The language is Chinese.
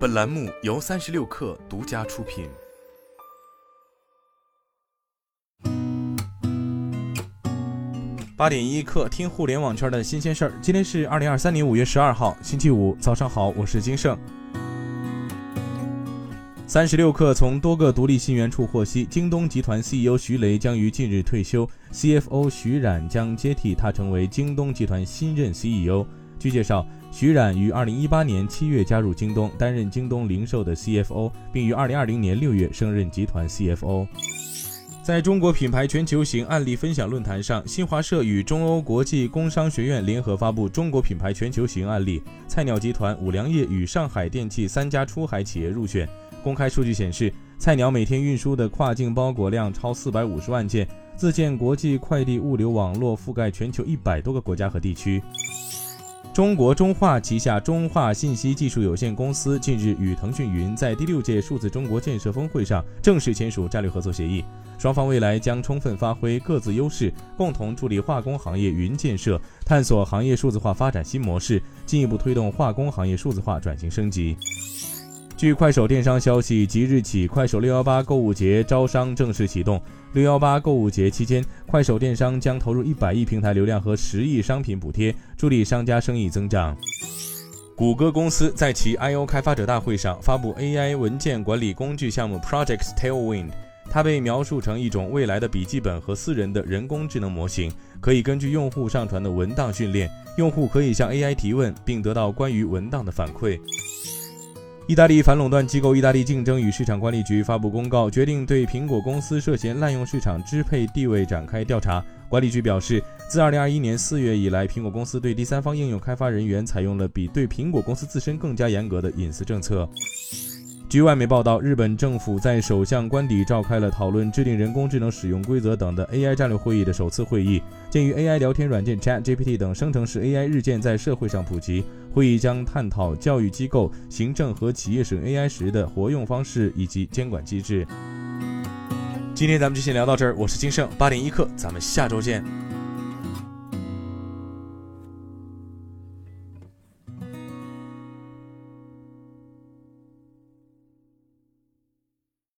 本栏目由三十六氪独家出品。八点一刻，听互联网圈的新鲜事儿。今天是二零二三年五月十二号，星期五，早上好，我是金盛。三十六氪从多个独立信源处获悉，京东集团 CEO 徐雷将于近日退休，CFO 徐冉将接替他成为京东集团新任 CEO。据介绍，徐冉于二零一八年七月加入京东，担任京东零售的 CFO，并于二零二零年六月升任集团 CFO。在中国品牌全球型案例分享论坛上，新华社与中欧国际工商学院联合发布中国品牌全球型案例，菜鸟集团、五粮液与上海电气三家出海企业入选。公开数据显示，菜鸟每天运输的跨境包裹量超四百五十万件，自建国际快递物流网络，覆盖全球一百多个国家和地区。中国中化旗下中化信息技术有限公司近日与腾讯云在第六届数字中国建设峰会上正式签署战略合作协议，双方未来将充分发挥各自优势，共同助力化工行业云建设，探索行业数字化发展新模式，进一步推动化工行业数字化转型升级。据快手电商消息，即日起，快手六幺八购物节招商正式启动。六幺八购物节期间，快手电商将投入一百亿平台流量和十亿商品补贴，助力商家生意增长。谷歌公司在其 I/O 开发者大会上发布 AI 文件管理工具项目 Project Tailwind，它被描述成一种未来的笔记本和私人的人工智能模型，可以根据用户上传的文档训练，用户可以向 AI 提问，并得到关于文档的反馈。意大利反垄断机构意大利竞争与市场管理局发布公告，决定对苹果公司涉嫌滥用市场支配地位展开调查。管理局表示，自2021年4月以来，苹果公司对第三方应用开发人员采用了比对苹果公司自身更加严格的隐私政策。据外媒报道，日本政府在首相官邸召开了讨论制定人工智能使用规则等的 AI 战略会议的首次会议。鉴于 AI 聊天软件 ChatGPT 等生成式 AI 日渐在社会上普及，会议将探讨教育机构、行政和企业使用 AI 时的活用方式以及监管机制。今天咱们就先聊到这儿，我是金盛八点一刻，咱们下周见。